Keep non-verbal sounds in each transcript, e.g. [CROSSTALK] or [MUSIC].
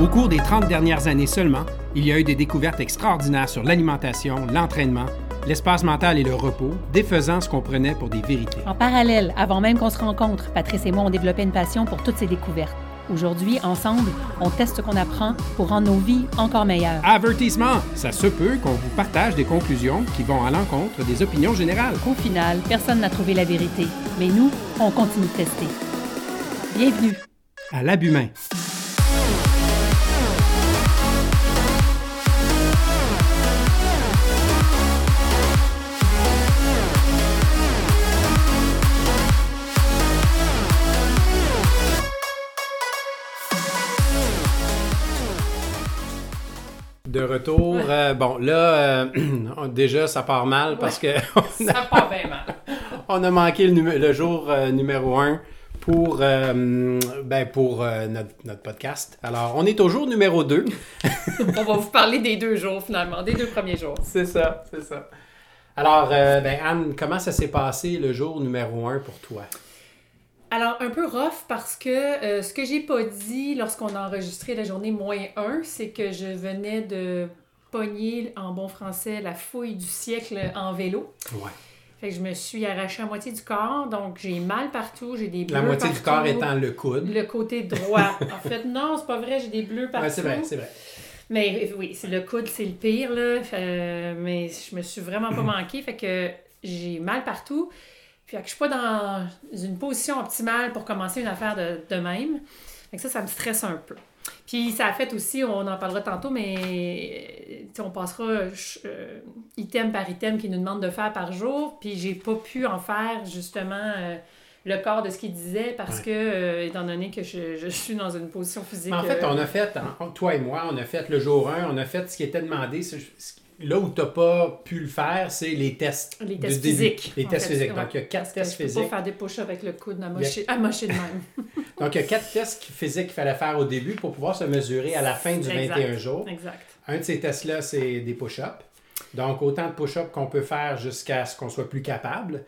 Au cours des 30 dernières années seulement, il y a eu des découvertes extraordinaires sur l'alimentation, l'entraînement, l'espace mental et le repos, défaisant ce qu'on prenait pour des vérités. En parallèle, avant même qu'on se rencontre, Patrice et moi ont développé une passion pour toutes ces découvertes. Aujourd'hui, ensemble, on teste ce qu'on apprend pour rendre nos vies encore meilleures. Avertissement! Ça se peut qu'on vous partage des conclusions qui vont à l'encontre des opinions générales. Au final, personne n'a trouvé la vérité, mais nous, on continue de tester. Bienvenue À l'abhumain. Retour. euh, bon, là, euh, [CLEARS THROAT] déjà, ça part mal parce que Ça part bien mal. [LAUGHS] on a manqué le, jour euh, numéro un pour, ben, pour notre, notre podcast. Alors, on est au jour numéro 2. [LAUGHS] on va vous parler des deux jours, finalement, des deux premiers jours. c'est ça, c'est ça. Alors, ben, Anne, comment ça s'est passé le jour numéro 1 pour toi? Alors, un peu rough parce que euh, ce que j'ai pas dit lorsqu'on a enregistré la journée moins 1, c'est que je venais de pogner en bon français la fouille du siècle en vélo. Ouais. Fait que je me suis arraché la moitié du corps, donc j'ai mal partout, j'ai des bleus La moitié du corps étant le coude. Le côté droit. [LAUGHS] en fait, non, c'est pas vrai, j'ai des bleus partout. Ouais, c'est vrai, c'est vrai. Mais oui, c'est le coude, c'est le pire, là. Euh, mais je me suis vraiment pas [CLEARS THROAT] manqué, fait que j'ai mal partout. Puis je suis pas dans une position optimale pour commencer une affaire de, de même. Fait que ça, ça me stresse un peu. Puis ça a fait aussi, on en parlera tantôt, mais on passera euh, item par item qu'ils nous demandent de faire par jour. Puis j'ai pas pu en faire justement euh, le corps de ce qu'il disait parce Ouais. que, euh, étant donné que je, je suis dans une position physique. Mais en fait, on a fait, toi et moi, on a fait le jour 1, on a fait ce qui était demandé. Là où tu n'as pas pu le faire, c'est les tests. Les tests physiques. Les tests fait, physiques. Donc, il y a quatre tests je peux physiques. pas faire des push-ups avec le coude amoché, amoché de même. [LAUGHS] Donc, il y a quatre tests physiques qu'il fallait faire au début pour pouvoir se mesurer à la fin du Exact. 21 jours. exact. Un de ces tests-là, c'est des push-ups. Donc, autant de push-ups qu'on peut faire jusqu'à ce qu'on soit plus capable.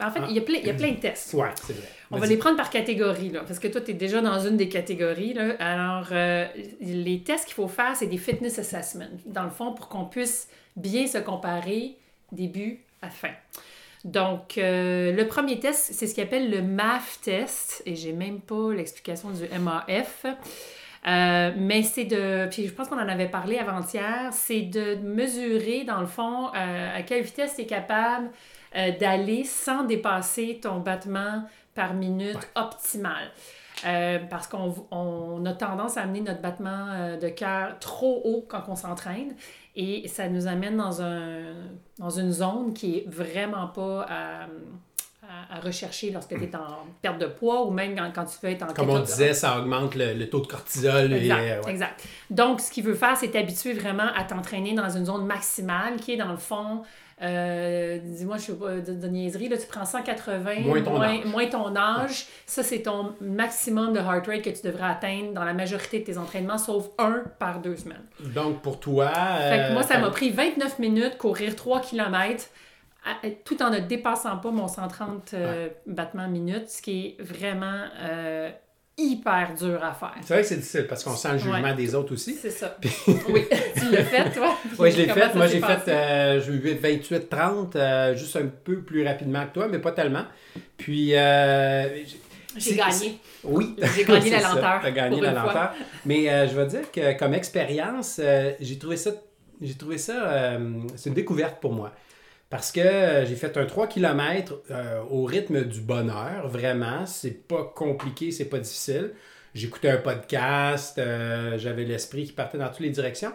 Ben, en fait, il y, a plein, il y a plein de tests. Ouais, c'est vrai. On va les prendre par catégorie, là, parce que toi, tu es déjà dans une des catégories. Là. Alors, euh, les tests qu'il faut faire, c'est des fitness assessments, dans le fond, pour qu'on puisse bien se comparer début à fin. Donc, euh, le premier test, c'est ce qu'il appelle le MAF test, et j'ai même pas l'explication du MAF. Euh, mais c'est de, puis je pense qu'on en avait parlé avant-hier, c'est de mesurer, dans le fond, à quelle vitesse tu es capable euh, d'aller sans dépasser ton battement par minute optimal. Euh, parce qu'on on a tendance à amener notre battement euh, de cœur trop haut quand on s'entraîne et ça nous amène dans, un, dans une zone qui est vraiment pas à, à- à rechercher lorsque tu es en perte de poids ou même quand, quand tu veux être en Comme on disait, ça augmente le, le taux de cortisol. et, Exact, euh, ouais. exact. Donc, ce qu'il veut faire, c'est t'habituer vraiment à t'entraîner dans une zone maximale qui est dans le fond, euh, dis-moi, je sais pas, de, de niaiserie, là, tu prends 180, Moins ton âge. moins ton âge. Ça, c'est ton maximum de heart rate que tu devrais atteindre dans la majorité de tes entraînements, sauf un par deux semaines. Donc, pour toi. Fait que euh, moi, ça t'as- m'a pris 29 minutes courir 3 km tout en ne dépassant pas mon 130 euh, battements minutes, ce qui est vraiment euh, hyper dur à faire. C'est vrai que c'est difficile parce qu'on sent le jugement Ouais. des autres aussi. C'est ça. [LAUGHS] oui, tu l'as fait, toi? [LAUGHS] Oui, je l'ai fait. Moi, j'ai fait euh, j'ai eu 28-30, euh, juste un peu plus rapidement que toi, mais pas tellement. Puis. euh, J'ai gagné. Oui. J'ai gagné la [LAUGHS] lenteur, T'as gagné la lenteur. Mais euh, je vais dire que comme expérience, euh, j'ai trouvé ça. J'ai trouvé ça. euh, c'est une découverte pour moi. Parce que euh, j'ai fait un 3 km au rythme du bonheur, vraiment. C'est pas compliqué, c'est pas difficile. J'écoutais un podcast, euh, j'avais l'esprit qui partait dans toutes les directions.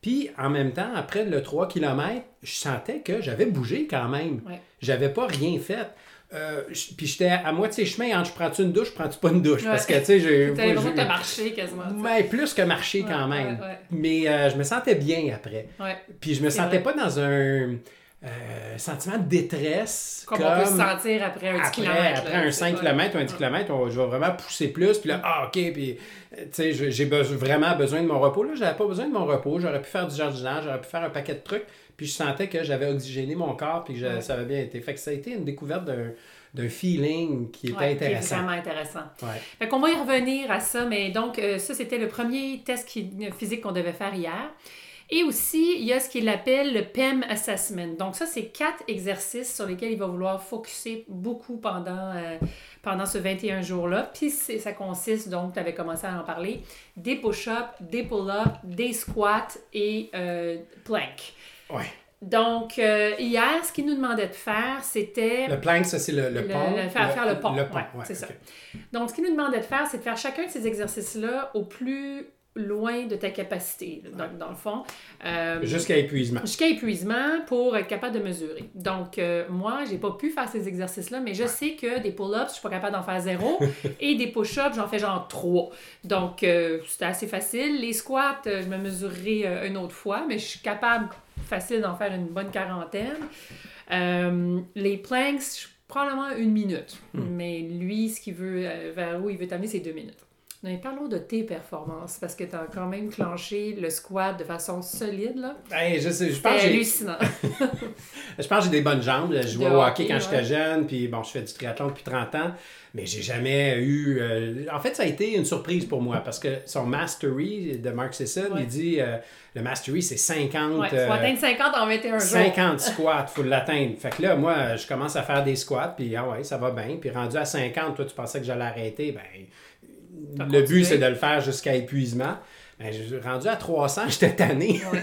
Puis en même temps, après le 3 km, je sentais que j'avais bougé quand même. Ouais. J'avais pas rien fait. Euh, puis j'étais à moitié chemin entre je prends-tu une douche, prends-tu pas une douche? Ouais. Parce que tu sais, j'ai. [LAUGHS] T'avais l'impression que marché quasiment. mais plus que marcher quand même. Mais euh, je me sentais bien après. Puis je me sentais vrai. pas dans un euh, sentiment de détresse. Comme, on peut se sentir après un 10 après, km. après un 5 km ou un 10 km, on- je vais vraiment pousser plus. Puis là, ah, OK, puis euh, tu sais, je- j'ai beso- vraiment besoin de mon repos. Là, j'avais pas besoin de mon repos. J'aurais pu faire du jardinage, j'aurais pu faire un paquet de trucs. Puis je sentais que j'avais oxygéné mon corps, puis que Ouais. ça avait bien été. Fait que ça a été une découverte d'un, d'un feeling qui était Ouais, qui est intéressant. vraiment intéressant. Ouais. Fait qu'on va y revenir à ça, mais donc euh, ça, c'était le premier test qui- physique qu'on devait faire hier. Et aussi, il y a ce qu'il appelle le PEM Assessment. Donc ça, c'est quatre exercices sur lesquels il va vouloir focuser beaucoup pendant, euh, pendant ce 21 jours-là. Puis ça consiste, donc, tu avais commencé à en parler, des push-ups, des pull-ups, des squats et euh, plank. Ouais. Donc, euh, hier, ce qu'il nous demandait de faire, c'était... Le plank, ça, c'est le, le Le- pont? le- faire- faire le pont, Le pont, ouais, ouais, c'est ça. Donc, ce qu'il nous demandait de faire, c'est de faire chacun de ces exercices-là au plus loin de ta capacité, là, dans, dans le fond. Euh, Jusqu'à épuisement. Jusqu'à épuisement pour être capable de mesurer. Donc, euh, moi, j'ai pas pu faire ces exercices-là, mais je sais que des pull-ups, je suis pas capable d'en faire zéro. [LAUGHS] et des push-ups, j'en fais genre trois. Donc, euh, c'était assez facile. Les squats, euh, je me mesurerai une autre fois, mais je suis capable facile d'en faire une bonne quarantaine. Les planks, je- probablement une minute. Mais lui, ce qu'il veut, vers où il veut t'amener, c'est deux minutes. Mais parlons de tes performances, parce que tu as quand même clenché le squat de façon solide, là. Hey, je, sais, je C'est pense hallucinant. [LAUGHS] je pense que j'ai des bonnes jambes. Je jouais au hockey, hockey quand j'étais jeune, puis bon, je fais du triathlon depuis 30 ans, mais j'ai jamais eu. euh, En fait, ça a été une surprise pour moi parce que son Mastery de Mark Sisson, Ouais. il dit euh, le Mastery, c'est 50. Ouais, faut euh, atteindre 50 en 21 jours. 50 [LAUGHS] squats, faut l'atteindre. Fait que là, moi, je commence à faire des squats, puis ah ouais, ça va bien. Puis rendu à 50, toi, tu pensais que j'allais arrêter, ben, le but, c'est de le faire jusqu'à épuisement. Ben, rendu à 300, [LAUGHS] j'étais tanné. Ouais.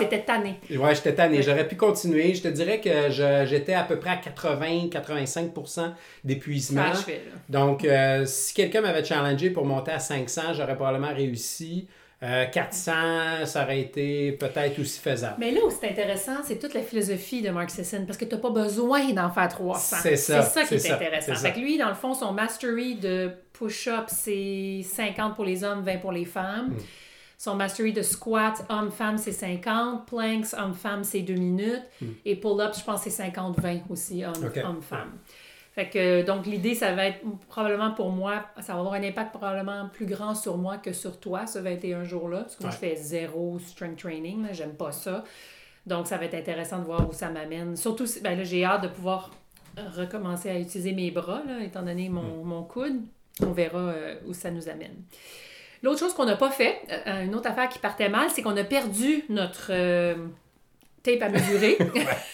C'était tanné. Ouais, j'étais tanné. Ouais. J'aurais pu continuer. Je te dirais que je- j'étais à peu près à 80-85% d'épuisement. Donc, euh, si quelqu'un m'avait challengé pour monter à 500, j'aurais probablement réussi. Euh, 400, ça aurait été peut-être aussi faisable. Mais là où c'est intéressant, c'est toute la philosophie de Mark Sisson, parce que tu n'as pas besoin d'en faire 300. C'est ça, C'est ça qui est, ça, intéressant. ça. Fait que lui, dans le fond, son mastery de push-up, c'est 50 pour les hommes, 20 pour les femmes. Mm. Son mastery de squat, homme-femme, c'est 50. Planks, homme-femme, c'est 2 minutes. Et pull-up, je pense c'est 50-20 aussi, homme- Mm. Ok. Fait que, donc, l'idée, ça va être probablement pour moi, ça va avoir un impact probablement plus grand sur moi que sur toi, ce 21 jours-là. Parce que moi, je fais zéro strength training, j'aime pas ça. Donc, ça va être intéressant de voir où ça m'amène. Surtout, si- ben là, j'ai hâte de pouvoir recommencer à utiliser mes bras, là, étant donné mon, mon coude. On verra euh, où ça nous amène. L'autre chose qu'on n'a pas fait, euh, une autre affaire qui partait mal, c'est qu'on a perdu notre euh, tape à mesurer. [LAUGHS]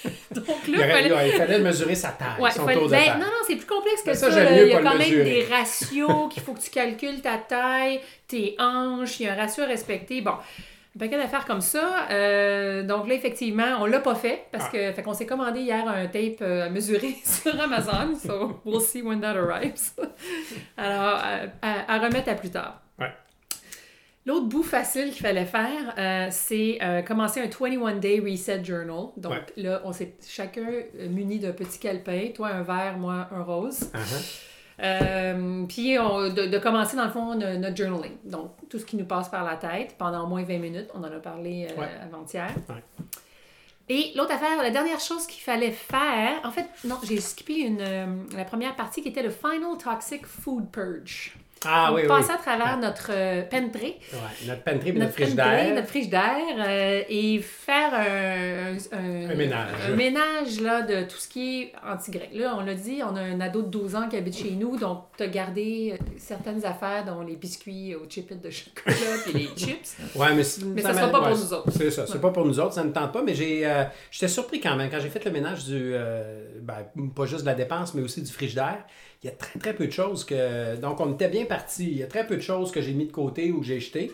[LAUGHS] Donc Il, là, aurait- fallait- il fallait mesurer sa taille, Ouais, son fallait- tour de ben, taille. non, non, c'est plus complexe que Mais ça. Il y a quand même mesurer. des ratios qu'il faut que tu calcules ta taille, tes hanches, il y a un ratio à respecter. Bon, un paquet d'affaires comme ça. Euh, donc là, effectivement, on l'a pas fait parce Ah. que fait qu'on s'est commandé hier un tape euh, à mesurer [LAUGHS] sur Amazon. So we'll see when that arrives. Alors, euh, à, à remettre à plus tard. L'autre bout facile qu'il fallait faire, euh, c'est euh, commencer un 21-day reset journal. Donc Ouais. là, on s'est chacun euh, muni d'un petit calepin, toi un vert, moi un rose. Uh-huh. Euh, puis on- de, de commencer dans le fond no- notre journaling. Donc tout ce qui nous passe par la tête pendant au moins 20 minutes. On en a parlé euh, Ouais. avant-hier. Ouais. Et l'autre affaire, la dernière chose qu'il fallait faire, en fait, non, j'ai skippé une, euh, la première partie qui était le Final Toxic Food Purge. Ah Donc, oui, oui. passer à travers notre euh, pantry, Ouais, notre pantry et notre, notre frigidaire. notre frigidaire, euh, et faire un, un, Un ménage. un ménage, là, de tout ce qui est anti-grec. Là, on l'a dit, on a un ado de 12 ans qui habite chez nous, donc tu as gardé euh, certaines affaires, dont les biscuits aux chipettes de chocolat et les [LAUGHS] chips. Ouais, mais, Mais ça sera pas pour nous autres. C'est ça, c'est pas pour nous autres, ça ne tente pas, mais j'ai, euh, j'étais surpris quand même quand j'ai fait le ménage du, euh, ben, pas juste de la dépense, mais aussi du frigidaire. Il y a très très peu de choses que, donc on était bien parti. Il y a très peu de choses que j'ai mis de côté ou que j'ai jetées.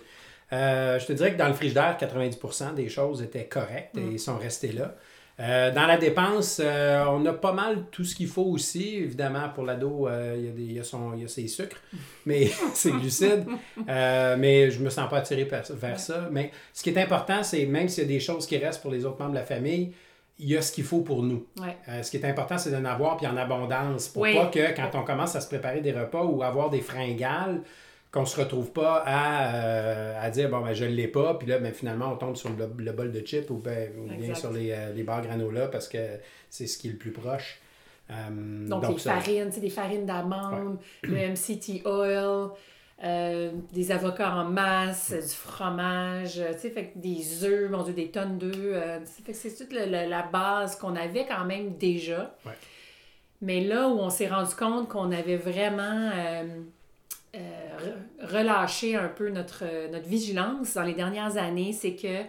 Euh, je te dirais que dans le frigidaire, 90% des choses étaient correctes et sont restées là. Euh, dans la dépense, euh, on a pas mal tout ce qu'il faut aussi. Évidemment, pour l'ado, il y a des- il y, a son- il y a ses sucres, mais [LAUGHS] c'est glucides. Mais je me sens pas attiré par- vers ça. Mais ce qui est important, c'est même s'il y a des choses qui restent pour les autres membres de la famille, il y a ce qu'il faut pour nous. Ouais. Euh, ce qui est important, c'est d'en avoir puis en abondance pour Oui. pas que quand on commence à se préparer des repas ou avoir des fringales, qu'on se retrouve pas à, euh, à dire bon ben je l'ai pas puis là ben, finalement on tombe sur le, le bol de chips ou, ben, ou bien sur les, euh, les barres granola parce que c'est ce qui est le plus proche. Euh, Donc, les ça- farines, des farines d'amande, le MCT oil. Euh, des avocats en masse, du fromage, euh, tu sais, fait que des œufs, mon Dieu, des tonnes d'œufs. euh, fait que c'est toute la, base qu'on avait quand même déjà. Ouais. Mais là où on s'est rendu compte qu'on avait vraiment euh, euh, re- relâché un peu notre, notre vigilance dans les dernières années, c'est que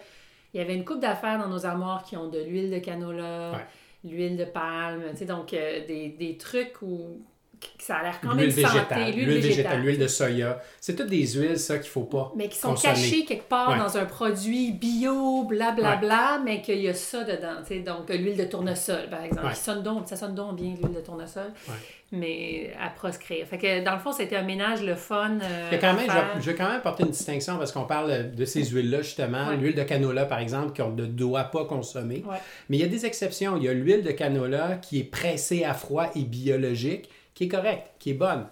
il y avait une coupe d'affaires dans nos armoires qui ont de l'huile de canola, Ouais. l'huile de palme, tu sais, donc euh, des, des trucs où ça a l'air quand même L'huile santé, végétale, l'huile végétale, l'huile de soya. C'est toutes des huiles, ça, qu'il faut pas. mais qui sont consommer. cachés quelque part Ouais. dans un produit bio, blablabla, mais qu'il y a ça dedans. Donc, euh, l'huile de tournesol, par exemple, Ouais. qui sonne donc, ça sonne donc bien, l'huile de tournesol, mais à proscrire. Fait que, dans le fond, c'était un ménage le fun. euh, Il y a quand à même, je, je vais quand même apporter une distinction parce qu'on parle de ces huiles-là, justement. L'huile de canola, par exemple, qu'on ne doit pas consommer. Mais il y a des exceptions. Il y a l'huile de canola qui est pressée à froid et biologique, qui est correcte, qui est bonne.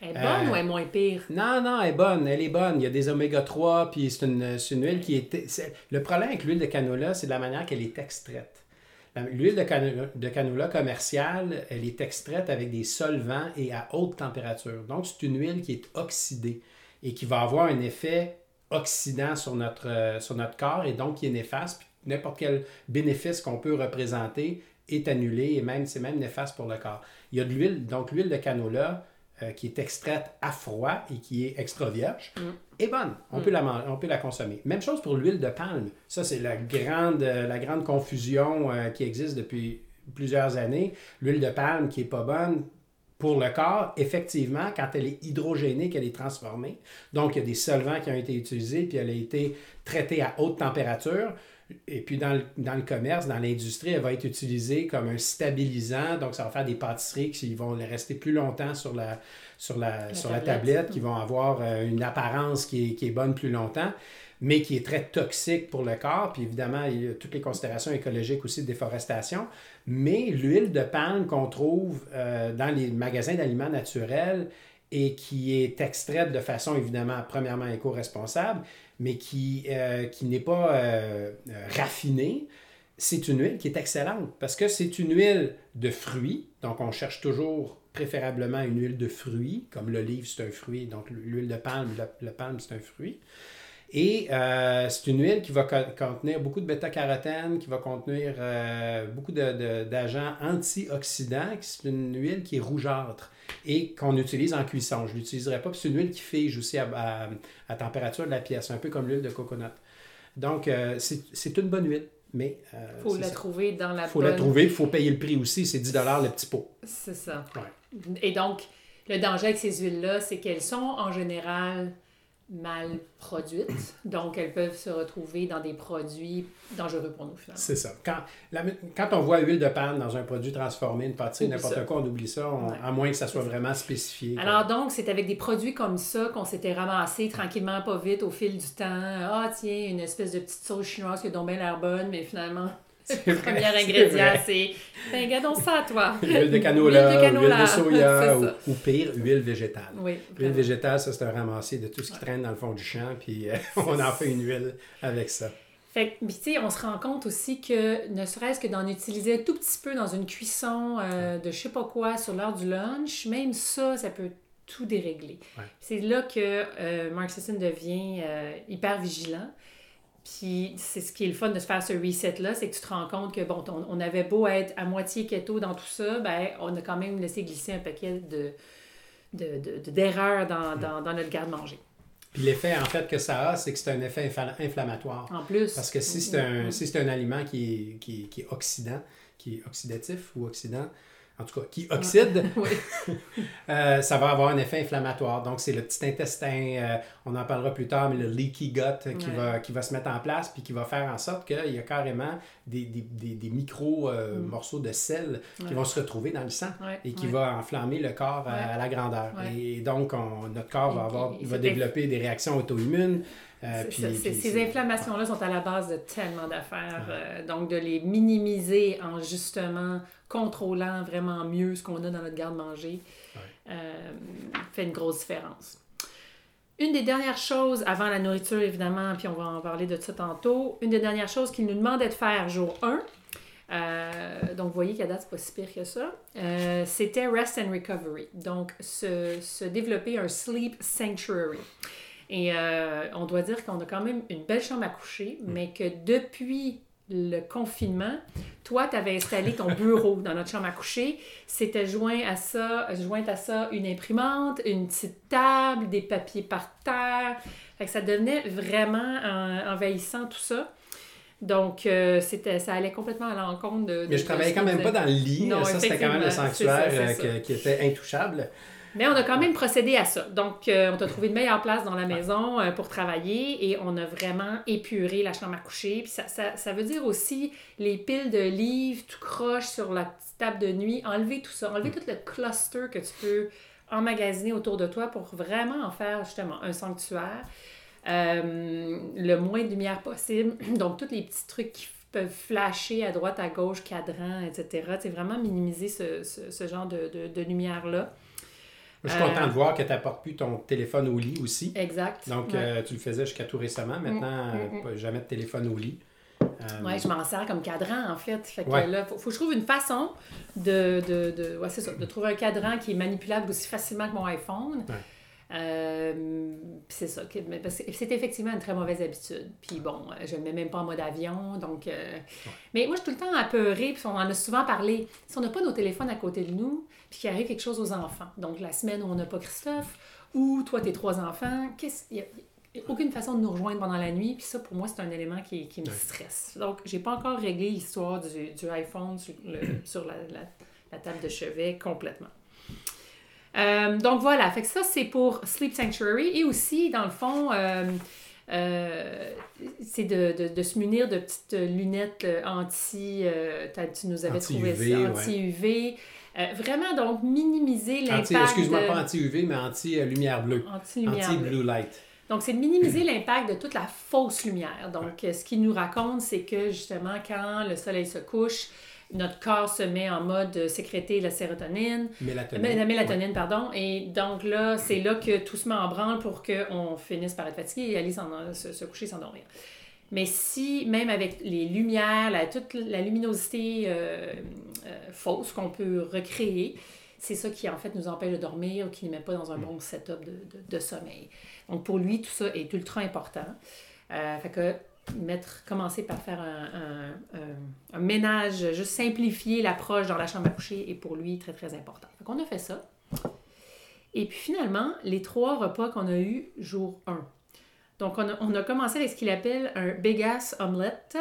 Elle est bonne Euh, ou elle est moins pire? Non, non, elle est bonne, elle est bonne. Il y a des oméga 3, puis c'est une, une huile qui est... Le problème avec l'huile de canola, c'est de la manière qu'elle est extraite. L'huile de canola, de canola commerciale, elle est extraite avec des solvants et à haute température. Donc, c'est une huile qui est oxydée et qui va avoir un effet oxydant sur notre, euh, sur notre corps et donc qui est néfaste. Puis N'importe quel bénéfice qu'on peut représenter est annulé et même c'est même néfaste pour le corps. Il y a de l'huile, donc l'huile de canola euh, qui est extraite à froid et qui est extra vierge est bonne. On, peut la, on peut la consommer. Même chose pour l'huile de palme. Ça, c'est la grande, euh, la grande confusion euh, qui existe depuis plusieurs années. L'huile de palme qui est pas bonne pour le corps, effectivement, quand elle est hydrogénée, qu'elle est transformée. Donc, il y a des solvants qui ont été utilisés, puis elle a été traitée à haute température. Et puis, dans le, dans le commerce, dans l'industrie, elle va être utilisée comme un stabilisant. Donc, ça va faire des pâtisseries qui vont rester plus longtemps sur la, sur la, sur la tablette. tablette, qui vont avoir euh, une apparence qui est, qui est bonne plus longtemps, mais qui est très toxique pour le corps. Puis, évidemment, il y a toutes les considérations écologiques aussi de déforestation. Mais l'huile de palme qu'on trouve euh, dans les magasins d'aliments naturels et qui est extraite de façon évidemment premièrement éco-responsable, mais qui, euh, qui n'est pas euh, euh, raffinée, c'est une huile qui est excellente parce que c'est une huile de fruits. Donc on cherche toujours préférablement une huile de fruits, comme l'olive c'est un fruit, donc l'huile de palme, le, le palme c'est un fruit. Et euh, c'est une huile qui va co- contenir beaucoup de bêta-carotène, qui va contenir euh, beaucoup d'agents antioxydants. C'est une huile qui est rougeâtre et qu'on utilise en cuisson. Je ne l'utiliserai pas, c'est une huile qui fige aussi à, à- à température de la pièce, un peu comme l'huile de coconut. Donc, euh, c'est une bonne huile, mais... euh, Il faut la ça. trouver dans la faut bonne... la trouver, il faut payer le prix aussi, c'est 10 le petit pot. C'est ça. Ouais. Et donc, le danger avec ces huiles-là, c'est qu'elles sont en général mal produites. Donc, elles peuvent se retrouver dans des produits dangereux pour nous, finalement. C'est ça. Quand, la- quand on voit huile de palme dans un produit transformé, une pâtisserie, n'importe quoi, on oublie ça, on- Ouais. à moins que ça soit vraiment spécifié. Alors donc, c'est avec des produits comme ça qu'on s'était ramassé tranquillement, pas vite, au fil du temps. Ah, tiens, une espèce de petite sauce chinoise qui a donc bien l'air bonne, mais finalement, le [LAUGHS] premier ingrédient, c'est ben, regardons ça, toi. Huile de canola, Huile de soya ou, pire, huile végétale. Oui, L'huile végétale, ça, c'est un ramassé de tout ce qui traîne dans le fond du champ, puis euh, [LAUGHS] on en fait une huile avec ça. Fait que, tu sais, on se rend compte aussi que ne serait-ce que d'en utiliser un tout petit peu dans une cuisson euh, de je sais pas quoi sur l'heure du lunch, même ça, ça peut tout dérégler. Ouais. C'est là que euh, Mark Sisson devient euh, hyper vigilant. Puis c'est ce qui est le fun de se faire ce reset-là, c'est que tu te rends compte que, bon, on, on avait beau être à moitié keto dans tout ça, ben, on a quand même laissé glisser un paquet de, de, de- de- d'erreurs dans, dans, dans notre garde-manger. Puis l'effet, en fait, que ça a, c'est que c'est un effet infla- inflammatoire. En plus. Parce que si c'est un, si c'est un aliment qui est, qui, qui est oxydant, qui est oxydatif ou oxydant, en tout cas, qui oxyde, [LAUGHS] [LAUGHS] euh, ça va avoir un effet inflammatoire. Donc, c'est le petit intestin, euh, on en parlera plus tard, mais le leaky gut qui, Ouais. va, qui va se mettre en place, puis qui va faire en sorte qu'il y a carrément des, des, des, des micro euh, morceaux de sel qui Mm. Vont se retrouver dans le sang Ouais, et qui va enflammer le corps à, la grandeur. Et donc, on- notre corps va, avoir, va développer des réactions auto-immunes. Euh, puis- ça, puis c'est- ces inflammations-là sont à la base de tellement d'affaires. euh, donc, de les minimiser en justement contrôlant vraiment mieux ce qu'on a dans notre garde-manger euh, fait une grosse différence. Une des dernières choses, avant la nourriture évidemment, puis on va en parler de ça tantôt, une des dernières choses qu'il nous demandait de faire jour 1, Euh, donc, vous voyez qu'à date, c'est pas si pire que ça. C'était Rest and Recovery. Donc, se, se développer un Sleep Sanctuary. Et euh, on doit dire qu'on a quand même une belle chambre à coucher, mais que depuis le confinement, toi, tu avais installé ton [LAUGHS] bureau dans notre chambre à coucher. C'était joint à ça, joint à ça une imprimante, une petite table, des papiers par terre. Fait que ça devenait vraiment envahissant tout ça. Donc, euh, c'était, ça allait complètement à l'encontre de, de- Mais je travaillais quand même pas dans le lit. Non, ça, c'était quand même le sanctuaire ça, euh, qui était intouchable. Mais on a quand même procédé à ça. Donc, euh, on t'a trouvé une meilleure place dans la maison euh, pour travailler et on a vraiment épuré la chambre à coucher. Puis ça, ça, ça veut dire aussi les piles de livres tout croche sur la petite table de nuit, enlever tout ça, enlever tout le cluster que tu peux emmagasiner autour de toi pour vraiment en faire justement un sanctuaire. Euh, le moins de lumière possible. [CLEARS THROAT] Donc, tous les petits trucs qui peuvent flasher à droite, à gauche, cadran, etc. C'est vraiment minimiser ce, ce- ce genre de, de- de lumière-là. Je suis Euh, content de voir que tu n'apportes plus ton téléphone au lit aussi. Exact. Donc, Ouais. euh, tu le faisais jusqu'à tout récemment. Maintenant, Mm, euh, mm, mm. pas- jamais de téléphone au lit. Euh, Ouais, je m'en sers comme cadran, en fait. Fait que Ouais. là, faut, faut que je trouve une façon de, de, de, ouais, ça, de trouver un cadran qui est manipulable aussi facilement que mon iPhone. Ouais. Euh, c'est ça. c'est effectivement une très mauvaise habitude. Puis bon, euh, je ne mets même pas en mode avion. Donc, euh, Mais moi, je suis tout le temps apeurée. Puis on en a souvent parlé. Si on n'a pas nos téléphones à côté de nous, puis qu'il arrive quelque chose aux enfants, donc la semaine où on n'a pas Christophe, ou toi, tes trois enfants, qu'est-ce- aucune façon de nous rejoindre pendant la nuit. Puis ça, pour moi, c'est un élément qui, qui me stresse. Donc, j'ai pas encore réglé l'histoire du, du iPhone sur, le- [CLEARS THROAT] sur la, la- la table de chevet complètement. Euh, donc voilà, fait que ça c'est pour Sleep Sanctuary et aussi dans le fond euh, euh, c'est de, de, de se munir de petites lunettes anti tu nous avais trouvé Anti-UV, ça ouais. Anti Euh, vraiment donc minimiser l'impact Anti, excuse-moi, de- pas anti-UV, mais anti-lumière bleue. anti-lumière. Anti-blue light. Donc, c'est de minimiser [CLEARS THROAT] l'impact de toute la fausse lumière. Donc, euh, ce qu'il nous raconte, c'est que justement, quand le soleil se couche, notre corps se met en mode euh, sécréter la sérotonine, Mélatonine. euh, la mélatonine, pardon. Et donc là, c'est là que tout se met en branle pour qu'on finisse par être fatigué et aller se, se coucher, s'endormir. Mais si, même avec les lumières, la, toute la luminosité euh, euh, fausse qu'on peut recréer, c'est ça qui, en fait, nous empêche de dormir ou qui ne met pas dans un bon setup de, de, sommeil. Donc, pour lui, tout ça est ultra important. Euh, fait que mettre, commencer par faire un- un ménage, juste simplifier l'approche dans la chambre à coucher est pour lui très, très important. Fait qu'on a fait ça. Et puis finalement, les trois repas qu'on a eus jour 1. Donc, on a, on a commencé avec ce qu'il appelle un big ass omelette.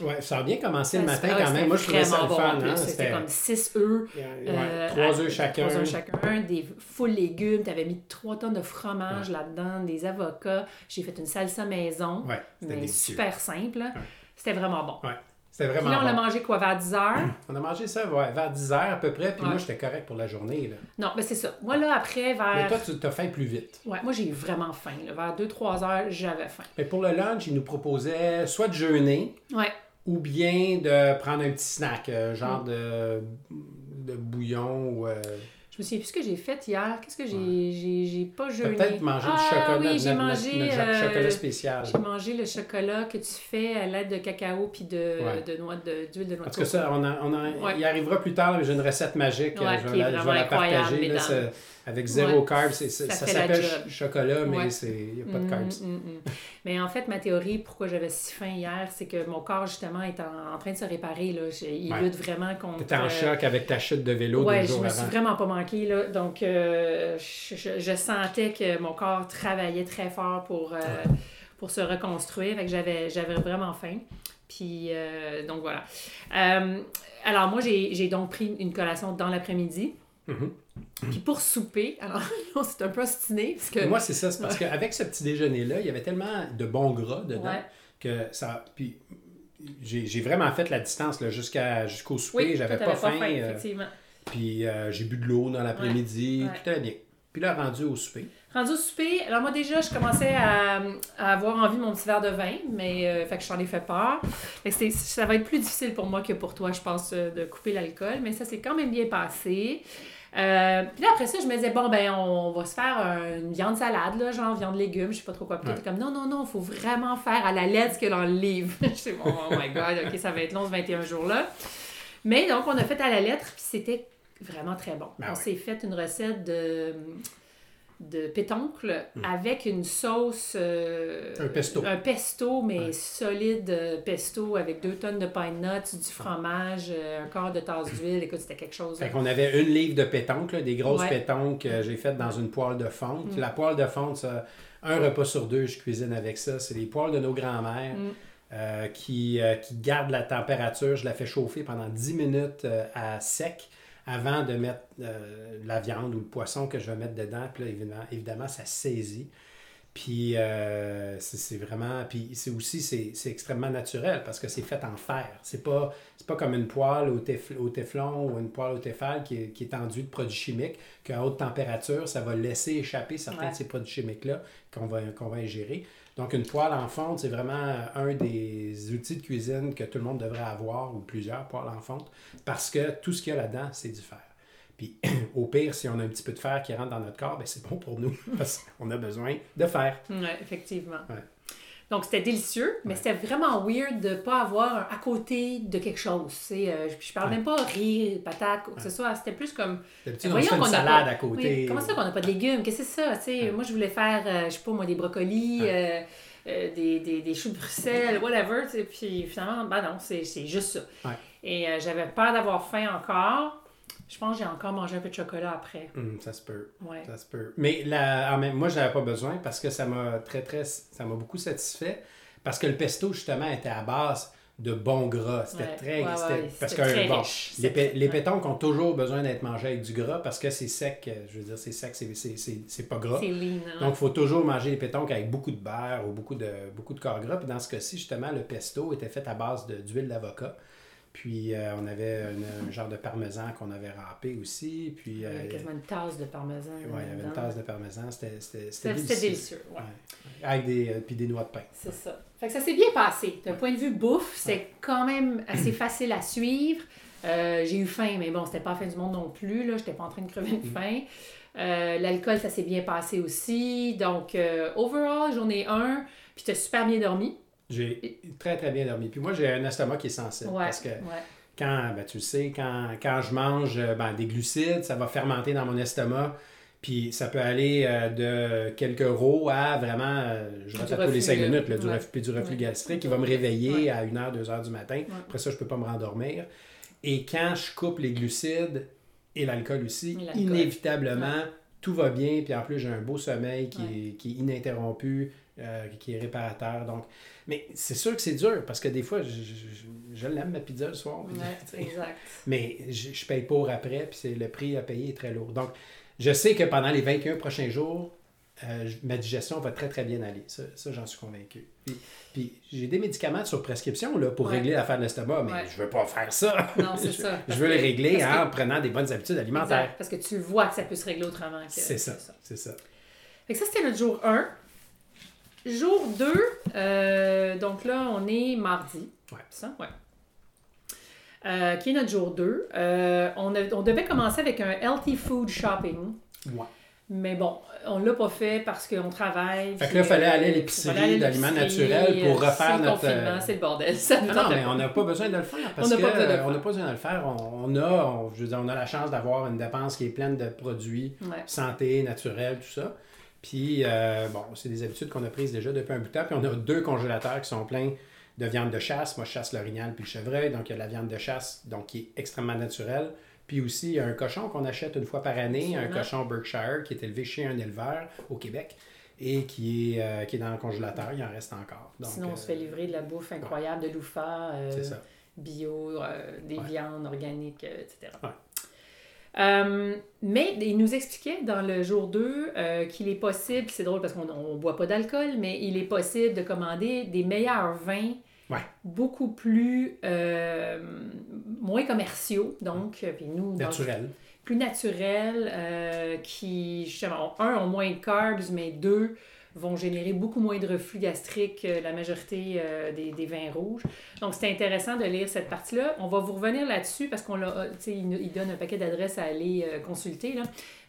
Ouais, ça a bien commencé le matin ah, quand même. Moi, je trouvais ça le fun. hein. C'était comme 6 œufs. ouais, euh, trois à- œufs chacun. Trois œufs chacun, des full légumes. Tu avais mis 3 tonnes de fromage là-dedans, des avocats. J'ai fait une salsa maison, Ouais, c'était super simple. C'était vraiment bon. Ouais, c'était Puis vraiment là, on bon. mangé quoi, vers 10 heures? [CLEARS THROAT] On a mangé ça ouais, vers 10 heures à peu près, puis Ouais. moi, j'étais correct pour la journée. Là. Non, mais c'est ça. Moi, là, après, vers... Mais toi, tu t'as faim plus vite. Ouais, moi, j'ai eu vraiment faim. là. Vers 2-3 heures, j'avais faim. Mais pour le lunch, il nous proposait soit de jeûner Ouais. ou bien de prendre un petit snack, euh, Mm. genre de, de bouillon ou. euh, Je me souviens plus ce que j'ai fait hier. Qu'est-ce que j'ai... J'ai pas jeûné? peut-être mangé ah, du chocolat, oui, j'ai mangé... notre- euh, chocolat spécial. J'ai mangé le chocolat que tu fais à l'aide de cacao puis de, Ouais. de noix de, d'huile de noix En de coco. ça, on a- on a- Ouais. il arrivera plus tard, mais j'ai une recette magique. Ouais, je vais la, je vais partager. là, avec zéro Ouais. carb, c'est- c'est- Ça s'appelle ch- chocolat, mais Ouais. il n'y a pas de Mm, carbs. mm, mm. Mais en fait, ma théorie, pourquoi j'avais si faim hier, c'est que mon corps, justement, est en, en train de se réparer. Là. Il Ouais. lutte vraiment contre... Tu étais en euh, choc avec ta chute de vélo Ouais, deux je jours me avant. suis vraiment pas manqué, là. Donc, euh, je, sentais que mon corps travaillait très fort pour, euh, pour se reconstruire. Fait que j'avais, j'avais vraiment faim. Puis, euh, donc voilà. Alors, moi, j'ai, j'ai donc pris une collation dans l'après-midi. Mhm. Puis pour souper, alors, [LAUGHS] on s'est un peu ostiné, parce que... Moi, c'est ça. C'est parce qu'avec ce petit déjeuner-là, il y avait tellement de bons gras dedans Ouais. que ça. Puis j'ai j'ai vraiment fait la distance là, jusqu'à, jusqu'au souper. oui, J'avais pas faim. euh, effectivement. Puis euh, j'ai bu de l'eau dans l'après-midi. Ouais. Tout allait bien. Puis là, rendu au souper. Rendu au souper, alors moi déjà, je commençais à, à avoir envie de mon petit verre de vin, mais euh, fait que je t'en ai fait peur. Fait que ça va être plus difficile pour moi que pour toi, je pense, euh, de couper l'alcool, mais ça s'est quand même bien passé. Euh, puis là, après ça, je me disais, bon, ben, on va se faire un- une viande salade, là, genre viande légumes, je sais pas trop quoi. Puis Ouais. comme, non, non, non, faut vraiment faire à la lettre ce que le livre. [LAUGHS] je sais, oh my god, ok, ça va être long ce 21 jours-là. Mais donc, on a fait à la lettre, puis c'était vraiment très bon. Ben on s'est fait une recette de, de pétoncle Mm. avec une sauce. euh, Un pesto. Un pesto, mais Ouais. solide euh, pesto avec deux tonnes de pine nuts, du fromage, euh, un quart de tasse d'huile. Écoute, c'était quelque chose. Fait qu'on avait une livre de pétanque, là, des grosses Ouais. que j'ai faites dans une poêle de fonte. Mm. La poêle de fonte, ça, un repas sur deux, je cuisine avec ça. C'est les poêles de nos grands-mères Mm. qui, qui gardent la température. Je la fais chauffer pendant 10 minutes à sec avant de mettre euh, la viande ou le poisson que je vais mettre dedans. Puis là, évidemment, évidemment ça saisit. Puis euh, c'est vraiment. Puis c'est aussi c'est c'est extrêmement naturel parce que c'est fait en fer. C'est pas, c'est pas comme une poêle au, téf- au téflon ou une poêle au téfal qui est, qui est enduite de produits chimiques, qu'à haute température, ça va laisser échapper certains Ouais. de ces produits chimiques-là qu'on va, qu'on va ingérer. Donc une poêle en fonte, c'est vraiment un des outils de cuisine que tout le monde devrait avoir, ou plusieurs poêles en fonte, parce que tout ce qu'il y a là-dedans, c'est du fer. Puis [CLEARS THROAT] au pire, si on a un petit peu de fer qui rentre dans notre corps, ben, c'est bon pour nous, [LAUGHS] parce qu'on a besoin de fer. Oui, effectivement. Ouais. Donc, c'était délicieux, mais c'était vraiment weird de ne pas avoir un à côté de quelque chose. euh, je parle Ouais. même pas riz, patate, quoi que ce soit. C'était plus comme. D'habitude, on Voyons se fait une salade pas- à côté. Oui, comment ça qu'on n'a pas de légumes? Qu'est-ce que c'est ça? Moi, je voulais faire, euh, je sais pas moi, des brocolis, euh, euh, des, des, des choux de Bruxelles, whatever. Puis finalement, ben non, c'est c'est juste ça. Et j'avais peur d'avoir faim encore. Je pense que j'ai encore mangé un peu de chocolat après. Hum, ça se peut. Ouais. Ça se peut. Mais la, en même, moi, je n'avais pas besoin parce que ça m'a très, très, ça m'a beaucoup satisfait. Parce que le pesto, justement, était à base de bon gras. C'était Ouais. très. Ouais, c'était- ouais, parce que, très bon, riche. les, pé- les ouais. pétonques ont toujours besoin d'être mangés avec du gras parce que c'est sec. euh, Je veux dire, c'est sec, c'est, c'est, c'est, c'est pas gras. Lean. hein. Donc, il faut toujours manger les pétonques avec beaucoup de beurre ou beaucoup de, beaucoup de corps gras. Puis dans ce cas-ci, justement, le pesto était fait à base de- d'huile d'avocat. Puis euh, on avait un, un genre de parmesan qu'on avait râpé aussi. Puis Il y avait euh, quasiment une tasse de parmesan. ouais, il y avait une tasse de parmesan. C'était, c'était, C'était délicieux. délicieux. ouais. Ouais. Avec des, euh, puis des noix de pain. C'est ça. Fait que ça s'est bien passé. D'un point de vue bouffe, c'est quand même assez facile à suivre. J'ai eu faim, mais bon, c'était pas la fin du monde non plus. Là, j'étais pas en train de crever de faim. Euh, L'alcool, ça s'est bien passé aussi. Donc, overall, journée 1, puis t'as super bien dormi. J'ai très, très bien dormi. Puis moi, j'ai un estomac qui est sensible. Ouais, Parce que ouais. quand, ben, tu le sais, quand, quand je mange euh, ben, des glucides, ça va fermenter dans mon estomac. Puis ça peut aller euh, de quelques rows à vraiment, euh, je rate tous les reflux, 5 là. minutes, là, du, Ouais. reflux, puis du reflux gastrique qui va me réveiller à 1h, 2h du matin. Après ça, je peux pas me rendormir. Et quand je coupe les glucides et l'alcool aussi, Et inévitablement, tout va bien. Puis en plus, j'ai un beau sommeil qui, est, qui est ininterrompu, euh, qui est réparateur. Donc, mais c'est sûr que c'est dur parce que des fois, je, je- je- l'aime ma pizza le soir. Ouais, [LAUGHS] exact. mais je, je paye pour après, puis c'est, le prix à payer est très lourd. Donc, je sais que pendant les 21 prochains jours, euh, ma digestion va très, très bien aller. Ça, ça, j'en suis convaincu. Puis, puis j'ai des médicaments sur prescription là, pour Ouais. régler l'affaire de l'estomac, mais Ouais. je veux pas faire ça. Non, c'est [LAUGHS] ça. Je veux les régler Parce que- en prenant des bonnes habitudes alimentaires. Exact, parce que tu le vois que ça peut se régler autrement. que- C'est ça, que c'est ça. Fait que ça, c'était notre jour 1. Jour 2, donc là, on est mardi. Ouais. C'est ça? Ouais. Euh, qui est notre jour 2. Euh, on, a- on devait commencer avec un healthy food shopping. Ouais. Mais bon, on l'a pas fait parce qu'on travaille. Fait que là, il fallait euh, aller à l'épicerie d'aliments naturels pour euh, refaire notre, confinement, euh, c'est le bordel. Ça Non, non, mais on n'a pas besoin de le faire parce On n'a pas besoin de le euh, faire. pas besoin de le faire. On, on a, on- je veux dire, on a la chance d'avoir une dépense qui est pleine de produits Ouais. santé, naturels, tout ça. Puis, euh, bon, c'est des habitudes qu'on a prises déjà depuis un bout de temps. Puis, on a deux congélateurs qui sont pleins de viande de chasse. Moi, je chasse l'orignal puis le chevreuil. Donc, il y a de la viande de chasse, donc qui est extrêmement naturelle. Puis aussi, il y a un cochon qu'on achète une fois par année, un cochon Berkshire qui est élevé chez un éleveur au Québec et qui est, euh, qui est dans le congélateur. Il en reste encore. Donc, Sinon, on se euh, fait livrer de la bouffe incroyable, de loufa, bio, des Ouais. viandes organiques, etc. Ouais. Euh, mais il nous expliquait dans le jour 2 euh, qu'il est possible, c'est drôle parce qu'on ne boit pas d'alcool, mais il est possible de commander des meilleurs vins Ouais. beaucoup plus, euh, moins commerciaux, donc, puis nous, Naturel. plus naturels, qui, justement, un, ont moins de carbs, mais deux, vont générer beaucoup moins de reflux gastrique que la majorité euh, des, des, vins rouges. Donc, c'est intéressant de lire cette partie-là. On va vous revenir là-dessus parce qu'on l'a, il, il donne un paquet d'adresses à aller euh, consulter, là.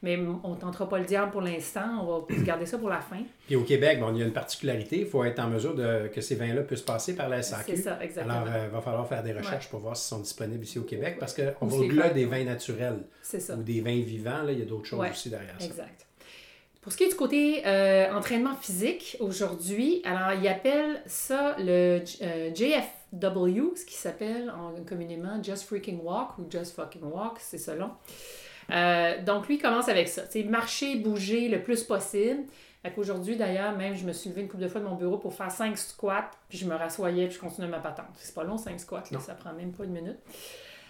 mais on ne tentera pas le diable pour l'instant. On va [CLEARS THROAT] garder ça pour la fin. Puis au Québec, bon, il y a une particularité. Il faut être en mesure de, que ces vins-là puissent passer par la SAQ. C'est ça, exactement. Alors, il va falloir faire des recherches pour voir s'ils sont disponibles ici au Québec parce qu'on va au-delà des vins naturels ou des vins vivants. Là, il y a d'autres choses aussi derrière ça. Exact. Pour ce qui est du côté euh, entraînement physique, aujourd'hui, alors il appelle ça le euh, JFW, ce qui s'appelle communément Just Freaking Walk ou Just Fucking Walk, c'est selon. Euh, donc lui commence avec ça, c'est marcher, bouger le plus possible. Aujourd'hui, d'ailleurs, même, je me suis levée une couple de fois de mon bureau pour faire 5 squats, puis je me rassoyais, puis je continuais ma patente. C'est pas long, 5 squats, là, ça prend même pas une minute.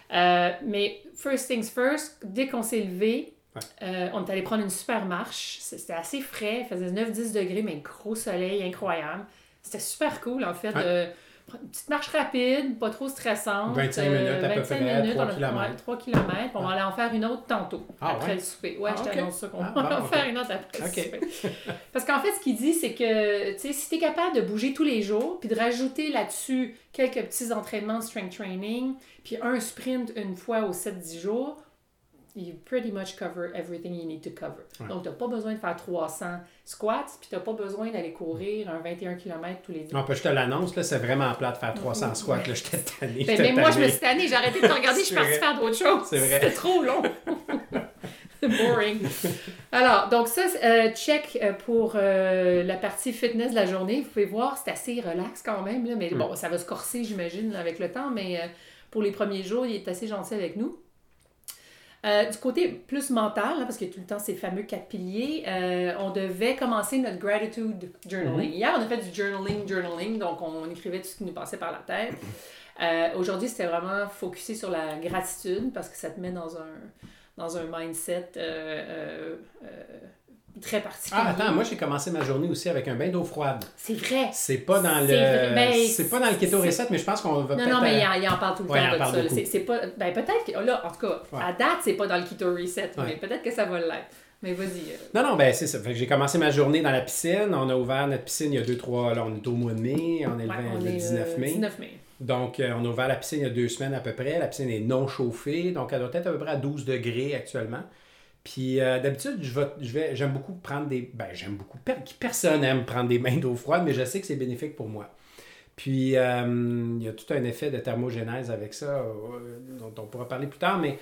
mais first things first, dès qu'on s'est levé, euh, on est allé prendre une super marche. C'était assez frais, il faisait 9-10 degrés, mais gros soleil incroyable. C'était super cool, en fait. une petite marche rapide, pas trop stressante. 25 minutes à 25 peu près, minutes, 3 km. 3 km. On va aller en faire une autre tantôt, ah, après le souper. Ouais, ah, je t'annonce ça qu'on ah, va en faire une autre après le souper. Parce qu'en fait, ce qu'il dit, c'est que si tu es capable de bouger tous les jours, puis de rajouter là-dessus quelques petits entraînements strength training, puis un sprint une fois aux 7-10 jours, you pretty much cover everything you need to cover. Donc, tu n'as pas besoin de faire 300 squats, puis tu n'as pas besoin d'aller courir un 21 km tous les jours. Non, puis je te l'annonce, c'est vraiment plat de faire 300 squats. Là, je tanné. Ben, mais moi, je me suis tanné. J'ai arrêté de te regarder, je suis partie faire d'autres choses. C'est vrai. C'était trop long. [LAUGHS] boring. Alors, donc ça, euh, check euh, pour euh, la partie fitness de la journée. Vous pouvez voir, c'est assez relax quand même, là, mais mm. bon, ça va se corser, j'imagine, avec le temps, mais pour les premiers jours, il est assez gentil avec nous. Euh, du côté plus mental, parce qu'il y a tout le temps ces fameux quatre piliers, euh, on devait commencer notre gratitude journaling. Mm-hmm. Hier, on a fait du journaling, journaling, donc on, écrivait tout ce qui nous passait par la tête. Euh, aujourd'hui, c'était vraiment focusé sur la gratitude parce que ça te met dans un, dans un mindset très particulier. Ah, attends, moi j'ai commencé ma journée aussi avec un bain d'eau froide. C'est vrai. C'est pas dans le. C'est pas dans le keto reset, mais je pense qu'on va Non, non, mais il en, parle tout le temps de ça. C'est pas. Ben peut-être que. Là, en tout cas, à date, c'est pas dans le keto reset, mais peut-être que ça va l'être. Mais vas-y. Euh. Non, non, ben c'est ça. J'ai commencé ma journée dans la piscine. On a ouvert notre piscine il y a deux, trois. Là, on est au mois de mai. On est le, 19 mai. 19 mai. Donc, euh, on a ouvert la piscine il y a deux semaines à peu près. La piscine est non chauffée. Donc, elle doit être à peu près à 12 degrés actuellement. Puis euh, d'habitude, je vais, je vais, j'aime beaucoup prendre des. Ben, j'aime beaucoup. Personne n'aime prendre des [LAUGHS] bains d'eau froide, mais je sais que c'est bénéfique pour moi. Puis euh, il y a tout un effet de thermogénèse avec ça, euh, dont on pourra parler plus tard, mais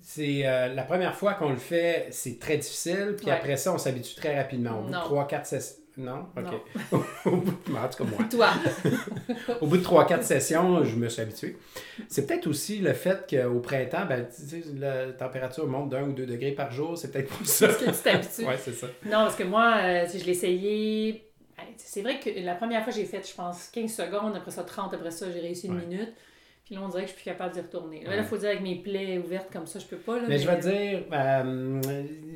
c'est la première fois qu'on le fait, c'est très difficile. Puis après ça, on s'habitue très rapidement. Au bout de 3-4 sessions non? OK. [LAUGHS] Au bout de... En tout cas, moi. Toi. [LAUGHS] Au bout de 3-4 sessions, je me suis habitué. C'est peut-être aussi le fait qu'au printemps, ben, la température monte d'un ou deux degrés par jour. C'est peut-être pour ça. Parce que tu t'habitues. oui, c'est ça. Non, parce que moi, euh, si je l'ai essayé... Ben, c'est vrai que la première fois, j'ai fait, je pense, 15 secondes. Après ça, 30. Après ça, j'ai réussi une minute. Puis là, on dirait que je suis plus capable d'y retourner. Là, il faut dire avec mes plaies ouvertes comme ça, je peux pas. Là, mais, je vais te dire, euh,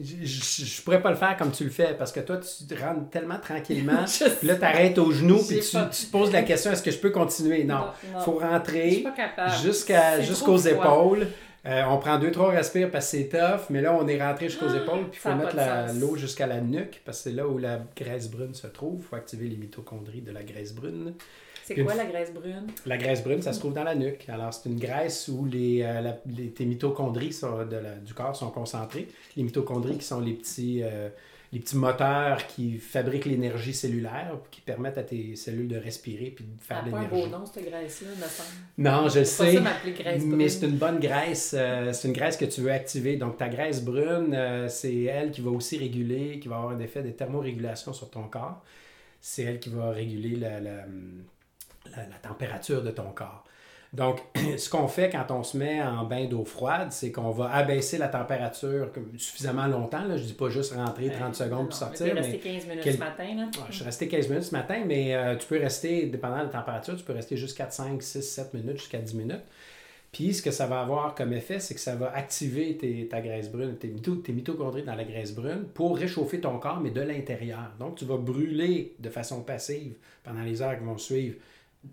je, je, pourrais pas le faire comme tu le fais parce que toi, tu rentres tellement tranquillement. [LAUGHS] puis là, tu arrêtes aux genoux puis tu, tu, te poses la question est-ce que je peux continuer? Non. Il faut rentrer jusqu'à, jusqu'aux épaules. Euh, on prend deux, trois respires parce que c'est tough, mais là, on est rentré jusqu'aux ah, épaules, puis il faut mettre l'eau jusqu'à la nuque parce que c'est là où la graisse brune se trouve. Il faut activer les mitochondries de la graisse brune. C'est quoi la graisse brune? La graisse brune, ça se trouve dans la nuque. Alors, c'est une graisse où les, euh, tes mitochondries du corps sont concentrées. Les mitochondries qui sont les petits, euh, les petits moteurs qui fabriquent l'énergie cellulaire, qui permettent à tes cellules de respirer puis de faire de l'énergie. pas un beau nom, cette graisse-là. Non, je le sais. mais c'est une bonne graisse. Euh, c'est une graisse que tu veux activer. Donc, ta graisse brune, c'est elle qui va aussi réguler, qui va avoir un effet de thermorégulation sur ton corps. C'est elle qui va réguler la la, température de ton corps. Donc, [CLEARS THROAT] ce qu'on fait quand on se met en bain d'eau froide, c'est qu'on va abaisser la température suffisamment longtemps. Là. Je ne dis pas juste rentrer 30 secondes pour sortir. Tu peux rester 15 minutes ce matin. Là. je suis resté 15 minutes ce matin, mais euh, tu peux rester, dépendant de la température, tu peux rester jusqu'à 5, 6, 7 minutes, jusqu'à 10 minutes. Puis, ce que ça va avoir comme effet, c'est que ça va activer tes, ta graisse brune, tes, tes mitochondries dans la graisse brune pour réchauffer ton corps, mais de l'intérieur. Donc, tu vas brûler de façon passive pendant les heures qui vont suivre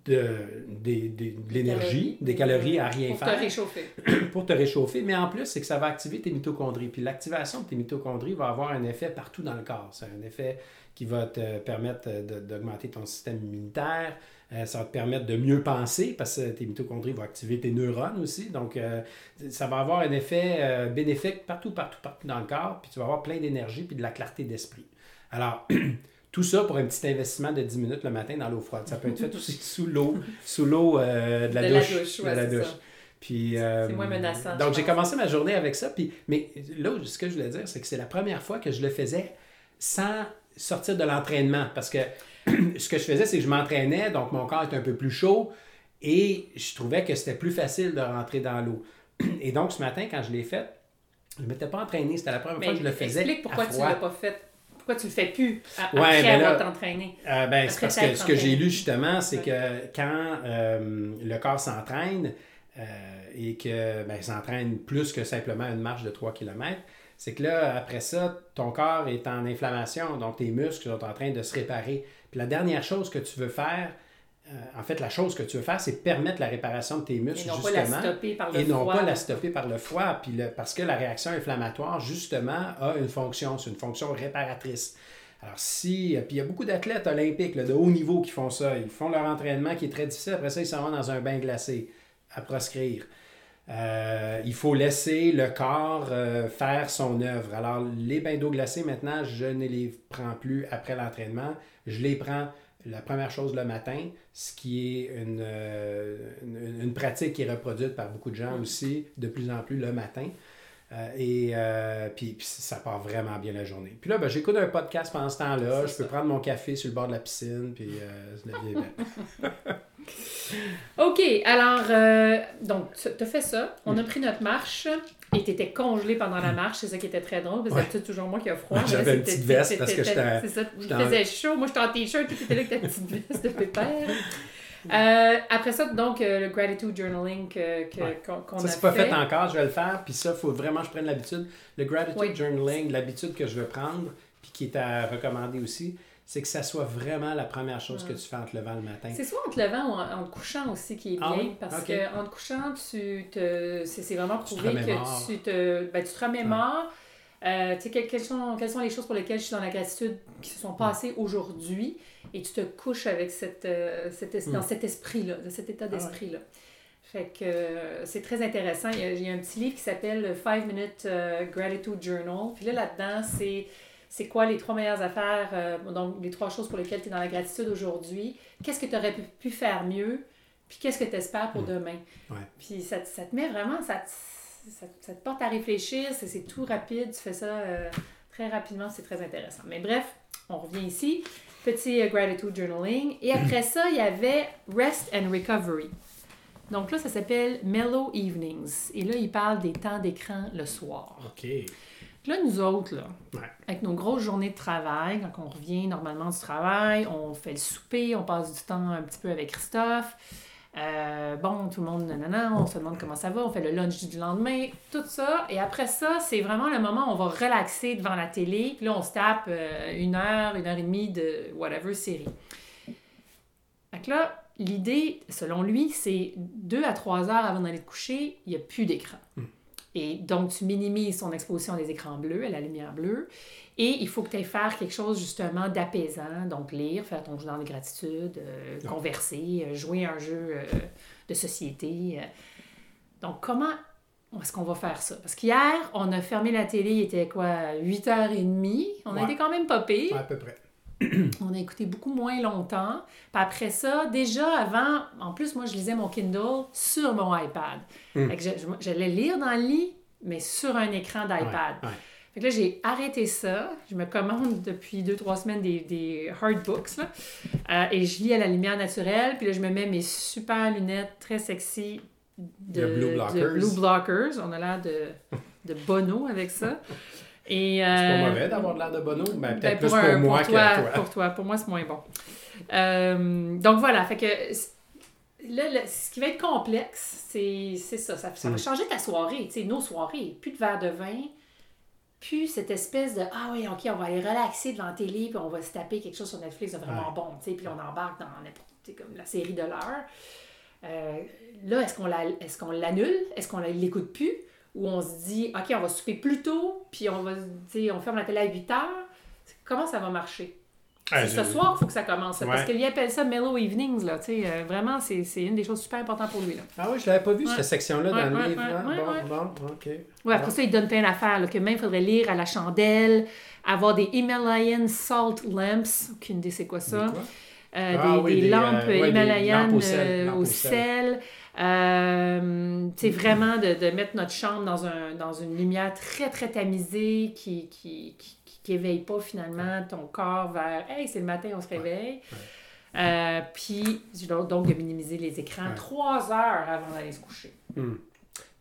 de, de l'énergie, des calories à rien Pour faire te réchauffer. [CLEARS THROAT] pour te réchauffer, mais en plus, c'est que ça va activer tes mitochondries. Puis l'activation de tes mitochondries va avoir un effet partout dans le corps. C'est un effet qui va te permettre d'augmenter ton système immunitaire. Euh, ça va te permettre de mieux penser parce que tes mitochondries vont activer tes neurones aussi. Donc, euh, ça va avoir un effet euh, bénéfique partout, partout, partout dans le corps. Puis tu vas avoir plein d'énergie puis de la clarté d'esprit. Alors, [CLEARS THROAT] tout ça pour un petit investissement de 10 minutes le matin dans l'eau froide. Ça peut être fait [LAUGHS] aussi sous l'eau, sous l'eau euh, de la De la douche. de la c'est douche. ça. Puis, euh, C'est moins menaçant, Donc, j'ai commencé ma journée avec ça. Puis, mais là, ce que je voulais dire, c'est que c'est la première fois que je le faisais sans sortir de l'entraînement. Parce que [CLEARS THROAT] ce que je faisais, c'est que je m'entraînais, donc mon corps était un peu plus chaud et je trouvais que c'était plus facile de rentrer dans l'eau. [CLEARS THROAT] Et donc, ce matin, quand je l'ai fait, je ne m'étais pas entraîné. C'était la première fois que je le faisais. explique pourquoi à tu froid. l'as pas fait. Pourquoi tu le fais plus? À- Ouais, après ben avoir t'entraîné. Euh, ben, c'est Après parce que ce que j'ai lu justement, c'est que quand euh, le corps s'entraîne euh, et que ben, s'entraîne plus que simplement une marche de 3 km, c'est que là, après ça, ton corps est en inflammation, donc tes muscles sont en train de se réparer. Puis la dernière chose que tu veux faire, en fait, la chose que tu veux faire, c'est permettre la réparation de tes muscles, Et non pas la justement. stopper par le et non froid. pas la stopper par le froid. Puis le- parce que la réaction inflammatoire, justement, a une fonction. C'est une fonction réparatrice. Alors, si. Puis il y a beaucoup d'athlètes olympiques là, de haut niveau qui font ça. Ils font leur entraînement qui est très difficile. Après ça, ils s'en vont dans un bain glacé à proscrire. Euh, il faut laisser le corps euh, faire son œuvre. Alors, les bains d'eau glacée, maintenant, je ne les prends plus après l'entraînement. Je les prends la première chose le matin, ce qui est une, euh, une, une pratique qui est reproduite par beaucoup de gens aussi, de plus en plus le matin. Euh, et euh, puis, puis ça part vraiment bien la journée. Puis là, ben, j'écoute un podcast pendant ce temps-là. Je peux ça. prendre mon café sur le bord de la piscine, puis euh, vie est belle. OK, alors, donc, tu as fait ça. On a pris notre marche et tu étais congelé pendant la marche. C'est ça qui était très drôle, parce que Ouais. d'habitude, toujours moi qui a froid. mais J'avais une petite veste parce que j'étais- C'est ça, en- faisait chaud. Moi, j'étais en t-shirt, tu étais là avec ta petite veste de pépère. Euh, après ça, donc, euh, le gratitude journaling que- que- Ouais. qu'on Ça, a c'est pas fait. fait encore, je vais le faire. Puis ça, il faut vraiment que je prenne l'habitude. Le gratitude Oui. journaling, l'habitude que je veux prendre, puis qui est à recommander aussi, c'est que ça soit vraiment la première chose que tu fais en te levant le matin. C'est soit en te levant ou en, en te couchant aussi qui est Ah bien, oui? parce Ok. que en te couchant, tu te, c'est, c'est vraiment Tu prouvé remémores. que tu te, ben, tu te remémores. Euh, tu sais, quelles, quelles sont, quelles sont les choses pour lesquelles je suis dans la gratitude qui se sont passées aujourd'hui? Et tu te couches avec cette, euh, cet es- Mm. dans cet esprit-là, de cet état ouais. d'esprit-là. Fait que euh, c'est très intéressant. Il y, a, il y a un petit livre qui s'appelle le 5 Minute Gratitude Journal. Puis là, là-dedans, c'est c'est quoi les trois meilleures affaires, euh, donc les trois choses pour lesquelles tu es dans la gratitude aujourd'hui? Qu'est-ce que tu aurais pu, pu faire mieux? Puis qu'est-ce que tu espères pour demain? Ouais. Puis ça, te- ça te met vraiment, ça te, ça, ça te porte à réfléchir, c'est c'est tout rapide, tu fais ça euh, très rapidement, c'est très intéressant. Mais bref, on revient ici. Petit euh, gratitude journaling. Et après ça, il y avait rest and recovery. Donc là, ça s'appelle Mellow Evenings. Et là, il parle des temps d'écran le soir. OK. Là, nous autres, là, Ouais. avec nos grosses journées de travail, quand on revient normalement du travail, on fait le souper, on passe du temps un petit peu avec Christophe. Euh, bon, tout le monde, nanana, on se demande comment ça va, on fait le lunch du lendemain, tout ça. Et après ça, c'est vraiment le moment où on va relaxer devant la télé. Puis là, on se tape euh, une heure, une heure et demie de whatever série. Là, l'idée, selon lui, c'est deux à trois heures avant d'aller te coucher, il n'y a plus d'écran. Et donc, tu minimises ton exposition à des écrans bleus, à la lumière bleue. Et il faut que tu ailles faire quelque chose justement d'apaisant, donc lire, faire ton journal de gratitude, euh, converser, euh, jouer à un jeu euh, de société. euh. Donc, comment est-ce qu'on va faire ça? Parce qu'hier, on a fermé la télé, il était quoi, 8h30. On a Ouais. été quand même pas pire. Ouais, à peu près. [CLEARS THROAT] On a écouté beaucoup moins longtemps. Puis après ça, déjà avant, en plus, moi, je lisais mon Kindle sur mon iPad. Fait que je- je- j'allais lire dans le lit, mais sur un écran d'iPad. Ouais, ouais. Fait que là, j'ai arrêté ça. Je me commande depuis deux, trois semaines des, des hard books. là. Euh, et je lis à la lumière naturelle. Puis là, je me mets mes super lunettes très sexy de. Blue Blockers. On a l'air de, de Bono avec ça. Et, C'est euh, pas mauvais d'avoir de l'air de Bono, mais ben, peut-être plus un- pour moi toi, que toi. Pour toi, pour moi, c'est moins bon. Euh, donc voilà, fait que là, le- ce qui va être complexe, c'est c'est ça, ça. Ça va Mm. changer ta soirée, tu sais, nos soirées. Plus de verre de vin, plus cette espèce de Ah oui, ok, on va aller relaxer devant la télé, puis on va se taper quelque chose sur Netflix de vraiment Ouais. bon, tu sais, puis on embarque dans comme la série de l'heure. Euh, là, est-ce qu'on la- est-ce qu'on l'annule? Est-ce qu'on l'écoute plus? Ou on se dit, OK, on va souper plus tôt, puis on va, tu sais, on ferme la télé à 8 heures? Comment ça va marcher? Ah, C'est ce soir qu'il faut que ça commence. Parce qu'il appelle ça Mellow Evenings, là. Tu sais, euh, vraiment, c'est c'est une des choses super importantes pour lui, là. Ah oui, je l'avais pas vu, Ouais. cette section-là, Ouais, dans le livre. ouais, hein? ouais, bon, ouais. bon, OK. Ouais, après ça, il donne plein d'affaires, là, que même il faudrait lire à la chandelle, avoir des Himalayan Salt Lamps, aucune idée c'est quoi ça. Des quoi? Euh, Ah des, oui, des des, lampes euh, ouais, des himalayanes lampes au sel, euh, lampes au sel. Sais, vraiment de, de mettre notre chambre dans, un, dans une lumière très, très tamisée qui qui, qui, qui- qui éveille pas finalement ton corps vers « Hey, c'est le matin, on se réveille Puis, donc, donc, de minimiser les écrans trois heures avant d'aller se coucher. Hmm.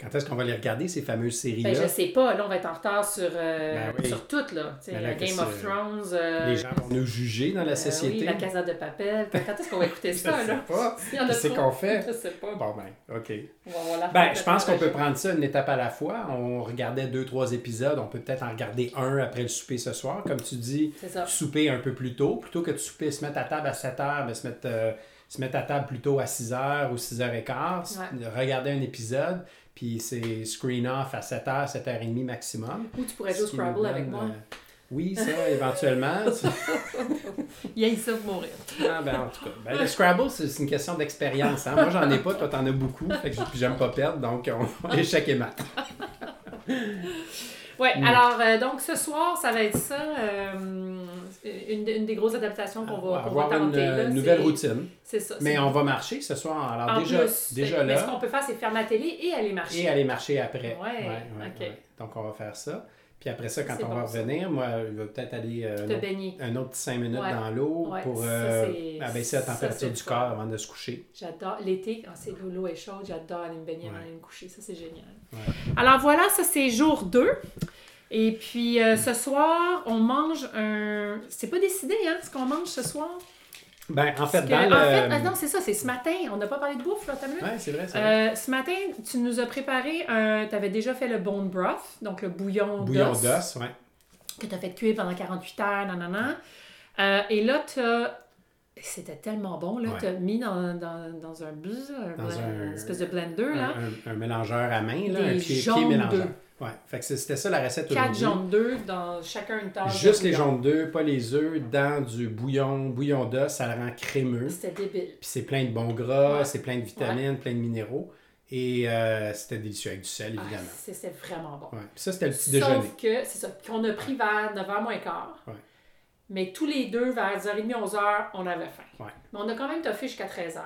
Quand est-ce qu'on va les regarder, ces fameuses séries-là? Ben, je sais pas, là, on va être en retard sur, euh, Ben oui. sur toutes, là. Sais, Ben là, Game of Thrones. euh, Les gens vont nous juger dans la euh, société? oui, la Casa de Papel. Quand est-ce qu'on va écouter [LAUGHS] Je ça, sais là? pas. [LAUGHS] A Qu'est-ce trop. qu'on fait? Je sais pas. Bon, ben, OK. Ben, je pense qu'on peut prendre ça une étape à la fois. On regardait deux, trois épisodes. On peut peut-être en regarder un après le souper ce soir. Comme tu dis, C'est ça. souper un peu plus tôt. Plutôt que de souper, se mettre à table à 7 heures, ben, se, mettre, euh, se mettre à table plutôt à 6 heures ou 6 heures et quart. Ouais. Regarder un épisode. Puis c'est screen off à 7 heures, 7 heures et demie maximum. Ou tu pourrais jouer au Scrabble avec moi. euh, oui, ça, [LAUGHS] éventuellement. [LAUGHS] Il y a ça pour mourir. Ah, ben, en tout cas, ben, le Scrabble, c'est une question d'expérience. Hein? Moi, j'en ai pas, toi, t'en as beaucoup. Fait que j'aime pas perdre, donc on... échec et mat. Ouais, Mm. alors, euh, donc ce soir, ça va être ça. euh, une, une des grosses adaptations qu'on On va, va qu'on va avoir une tenter. là, nouvelle routine. C'est ça. Mais on va marcher ce soir. Alors en déjà, plus, déjà mais ce là, qu'on peut faire, c'est fermer la télé et aller marcher. et aller marcher après. Ouais, ok. Donc on va faire ça. Puis après ça, quand on bon, va ça. revenir, moi, je vais peut-être aller euh, un, Te autre, baigner. un autre 5 minutes Ouais. dans l'eau Ouais, pour euh, abaisser la température du corps avant de se coucher. J'adore. L'été, quand c'est l'eau est chaude, j'adore aller me baigner avant Ouais. d'aller me coucher. Ça, c'est génial. Ouais. Alors voilà, ça, c'est jour 2. Et puis, euh, ce soir, on mange un... C'est pas décidé, hein, ce qu'on mange ce soir? Ben, en fait, que- dans en le... fait, ah non, c'est ça, c'est ce matin. On n'a pas parlé de bouffe, là, t'as vu? Ouais, c'est vrai, c'est vrai. Euh, ce matin, tu nous as préparé un... Tu avais déjà fait le bone broth, donc le bouillon, Bouillon d'os, d'os, ouais. que tu as fait cuire pendant 48 heures, nanana. Euh, et là, tu C'était tellement bon, là. Ouais. Tu as mis dans, dans, dans un buzz, un Dans un- une espèce de blender, là. Un, un- un mélangeur à main, là, Des un pied, pied mélangeur. Ouais. Fait que c'était ça la recette Quatre aujourd'hui. jaunes d'œufs dans chacun une tasse. de Juste les jaunes d'œufs, pas les œufs, dans du bouillon, bouillon d'os, ça le rend crémeux. C'était débile. Puis c'est plein de bons gras, Ouais. c'est plein de vitamines, plein de minéraux. Et euh, c'était délicieux avec du sel, Ah, évidemment. C'était vraiment bon. Ouais. Puis ça, c'était le petit Sauf déjeuner. que, c'est ça, qu'on a pris vers 9h moins quart. Ouais. Mais tous les deux, vers 10h30, 11h, on avait faim. Ouais. Mais on a quand même toffé jusqu'à 13h.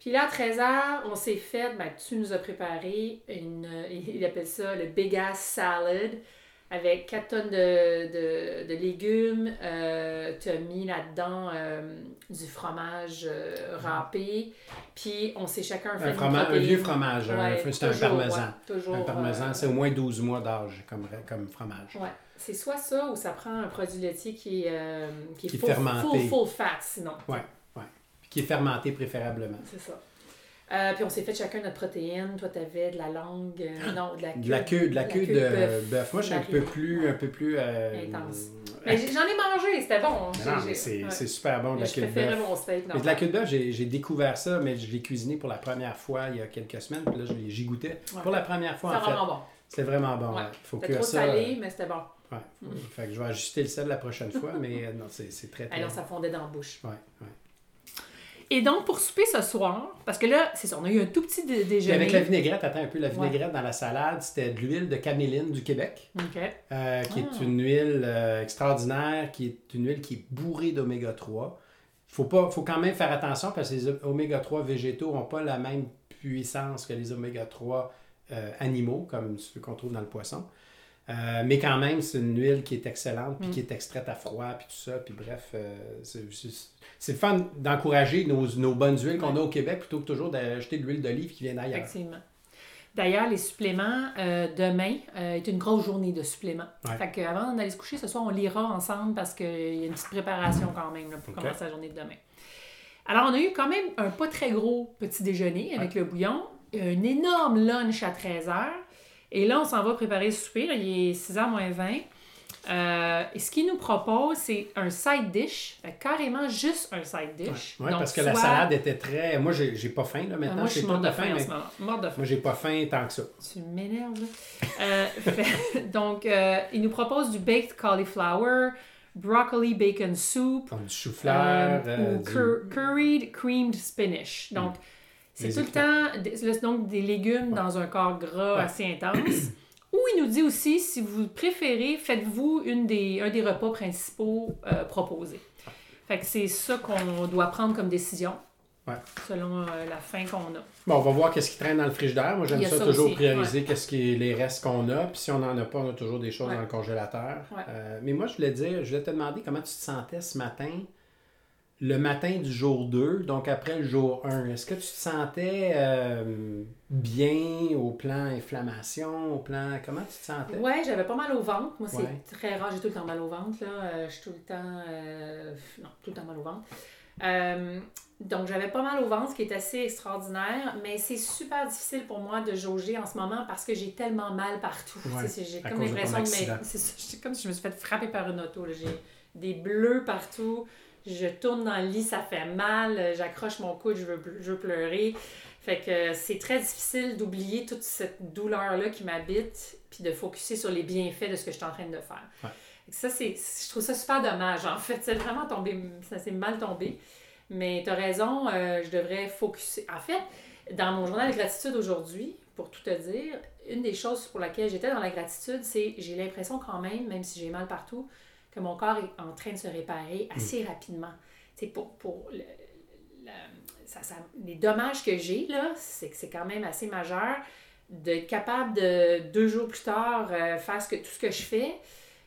Puis là, à 13h, on s'est fait, ben, tu nous as préparé une, il appelle ça le Big Ass Salad avec 4 tonnes de, de, de légumes. Euh, tu as mis là-dedans euh, du fromage euh, râpé. Puis on s'est chacun fait Un, fromage, un vieux fromage, Ouais, c'est un parmesan. ouais, toujours, un parmesan, c'est au moins 12 mois d'âge comme, comme fromage. Ouais. C'est soit ça ou ça prend un produit laitier qui est, qui est Qui est full, fermenté. full, full fat, sinon. Ouais, qui est fermenté préférablement. C'est ça. Euh, puis on s'est fait chacun notre protéine. Toi, t'avais de la langue, euh, non, de la queue. De la queue, de la queue de bœuf. Moi, je suis un peu plus, un peu plus euh, Intense. euh, Mais j'en ai mangé, c'était bon. non, mais j'ai- c'est ouais. super bon, de la Je queue de préférais bœuf. mon steak. Mais Non, de la queue de bœuf, j'ai découvert ça, mais je l'ai cuisiné pour la première fois il y a quelques semaines. Puis là, je l'ai- j'y goûtais. Ouais. Pour la première fois, C'est en fait. vraiment bon. C'est vraiment bon. Ouais. ouais. Faut C'était cuire trop ça. euh, salé, mais c'était bon. Ouais. Fait que je vais ajuster le sel la prochaine fois, mais euh, non, c'est c'est très, très Alors, ça fondait dans la bouche. Ouais, ouais. Et donc, pour souper ce soir, parce que là, c'est ça, on a eu un tout petit dé- déjeuner. avec la vinaigrette, attends un peu, la Ouais. vinaigrette dans la salade, c'était de l'huile de caméline du Québec, OK. euh, qui Ah. est une huile euh, extraordinaire, qui est une huile qui est bourrée d'oméga 3. Il faut, pas, faut quand même faire attention parce que les oméga 3 végétaux n'ont pas la même puissance que les oméga 3 euh, animaux, comme ceux qu'on trouve dans le poisson. Euh, mais quand même, c'est une huile qui est excellente, puis Mm. qui est extraite à froid, puis tout ça. Puis bref, euh, c'est- le fun d'encourager nos, nos bonnes huiles qu'on a au Québec plutôt que toujours d'acheter de l'huile d'olive qui vient d'ailleurs. Effectivement. D'ailleurs, les suppléments, euh, demain est une grosse journée de suppléments. Ouais. Fait qu'avant d'aller se coucher, ce soir, on lira ensemble parce qu'il y a une petite préparation quand même là, pour commencer la journée de demain. Alors, on a eu quand même un pas très gros petit déjeuner avec le bouillon, un énorme lunch à 13h. Et là, on s'en va préparer le souper. là, il est 6h moins 20. Euh, et ce qu'il nous propose, c'est un side dish, fait carrément juste un side dish. Oui, Donc, parce que la salade était très. Moi, j'ai pas faim là, Ah, maintenant. moi, je j'ai suis pas morte de faim en ce moment. Morte de faim. moi, j'ai pas faim tant que ça. Tu m'énerves, là. Euh, [LAUGHS] fait- donc, euh, il nous propose du baked cauliflower, broccoli bacon soup, Comme du chou-fleur. euh, euh, ou du- curried creamed spinach. Donc, c'est tout le temps des, donc, des légumes dans un corps gras Ouais. assez intense. [CLEARS THROAT] Ou il nous dit aussi, si vous préférez, faites-vous une des, un des repas principaux euh, proposés. Fait que c'est ça qu'on doit prendre comme décision, Ouais. selon euh, la faim qu'on a. Bon, on va voir qu'est-ce qui traîne dans le frigidaire. Moi, j'aime ça, ça toujours aussi, prioriser qu'est-ce qui les restes qu'on a. Puis si on n'en a pas, on a toujours des choses dans le congélateur. Euh, mais moi, je voulais dire, je voulais te demander comment tu te sentais ce matin, le matin du jour 2, donc après le jour 1. Est-ce que tu te sentais euh, bien au plan inflammation, au plan. Comment tu te sentais? Ouais, j'avais pas mal au ventre. Moi, c'est Ouais. très rare, j'ai tout le temps mal au ventre. Là. Euh, je suis tout le temps. euh, Non, tout le temps mal au ventre. Euh, donc, j'avais pas mal au ventre, ce qui est assez extraordinaire, mais c'est super difficile pour moi de jauger en ce moment parce que j'ai tellement mal partout. Ouais, [LAUGHS] J'ai comme l'impression de. C'est comme si je me suis fait frapper par une auto. J'ai des bleus partout. Je tourne dans le lit, ça fait mal. J'accroche mon coude, je veux, je veux pleurer. Fait que c'est très difficile d'oublier toute cette douleur-là qui m'habite, puis de focuser sur les bienfaits de ce que je suis en train de faire. Ouais. Ça, c'est, je trouve ça super dommage. En fait, c'est vraiment tombé, ça s'est mal tombé. Mais tu as raison, euh, je devrais focuser. En fait, dans mon journal de gratitude aujourd'hui, pour tout te dire, une des choses pour laquelle j'étais dans la gratitude, c'est j'ai l'impression quand même, même si j'ai mal partout, que mon corps est en train de se réparer assez rapidement. C'est pour, pour le- le- ça, ça- les dommages que j'ai, là, c'est que c'est quand même assez majeur. D'être capable de, deux jours plus tard, euh, faire ce que, tout ce que je fais,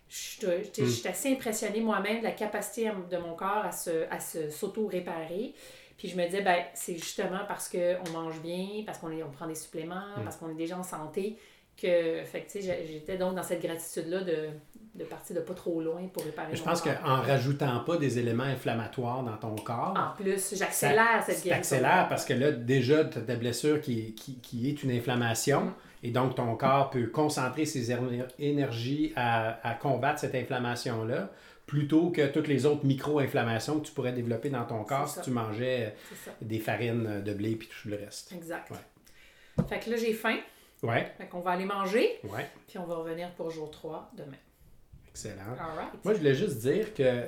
je te- je- je suis assez impressionnée moi-même de la capacité de mon corps à se, à se, s'auto-réparer. Puis je me disais, ben, c'est justement parce qu'on mange bien, parce qu'on on prend des suppléments, parce qu'on est déjà en santé, que, fait j'étais donc dans cette gratitude-là de, de partir de pas trop loin pour réparer Je pense qu'en rajoutant pas des éléments inflammatoires dans ton corps, En plus, j'accélère cette guérison. T'accélères parce que là, déjà, tu as ta blessure qui, qui, qui est une inflammation. Mm. Et donc, ton corps peut concentrer ses éner- énergies à, à combattre cette inflammation-là plutôt que toutes les autres micro-inflammations que tu pourrais développer dans ton corps si tu mangeais des farines de blé puis tout le reste. Exact. Ouais. Fait que là, j'ai faim. Ouais, Fait qu'on va aller manger, ouais, puis on va revenir pour jour 3 demain. excellent. All right. Moi, je voulais juste dire que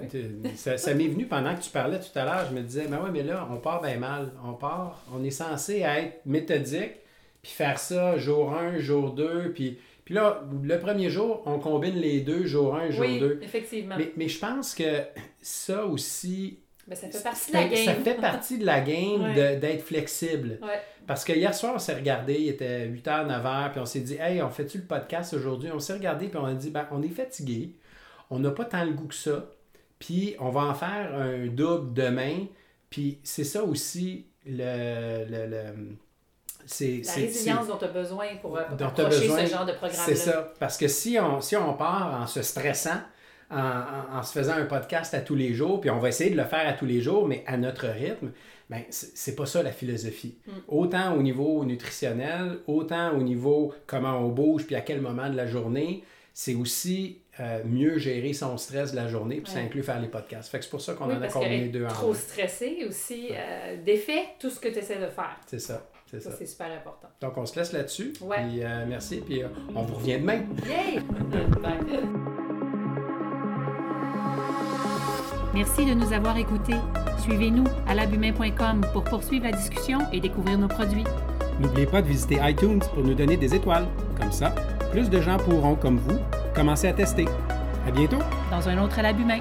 ça, ça m'est venu pendant que tu parlais tout à l'heure. Je me disais, ben ouais, mais là, on part bien mal. On part, on est censé être méthodique, puis faire ça jour 1, jour 2, puis, puis là, le premier jour, on combine les deux, jour 1, jour oui, 2. effectivement. Mais, mais je pense que ça aussi, Ben, ça fait partie de la game. ça fait partie de la game Ouais. de- d'être flexible. Ouais. Parce que hier soir, on s'est regardé, il était 8h, 9h, puis on s'est dit, hey, on fait-tu le podcast aujourd'hui? On s'est regardé, puis on a dit, ben, on est fatigué, on n'a pas tant le goût que ça, puis on va en faire un double demain, puis c'est ça aussi le. le, le- c'est, La résilience dont tu as besoin pour euh, t'as approcher besoin, ce genre de programme-là. c'est ça. Parce que si on, si on part en se stressant, en, en- en se faisant un podcast à tous les jours, puis on va essayer de le faire à tous les jours, mais à notre rythme, ben, c'est pas ça la philosophie. Mm. Autant au niveau nutritionnel, autant au niveau comment on bouge, puis à quel moment de la journée, c'est aussi euh, mieux gérer son stress de la journée, puis ça inclut faire les podcasts. Fait que c'est pour ça qu'on Oui, en a combiné deux en trop stressé aussi euh, défait tout ce que tu essaies de faire. C'est ça, c'est Ça, ça. c'est super important. Donc on se laisse là-dessus, Ouais. puis euh, merci, puis on vous revient demain. Yay! [LAUGHS] Bye. Merci de nous avoir écoutés. Suivez-nous à labumain.com pour poursuivre la discussion et découvrir nos produits. N'oubliez pas de visiter iTunes pour nous donner des étoiles. Comme ça, plus de gens pourront, comme vous, commencer à tester. À bientôt! Dans un autre à l'abus main.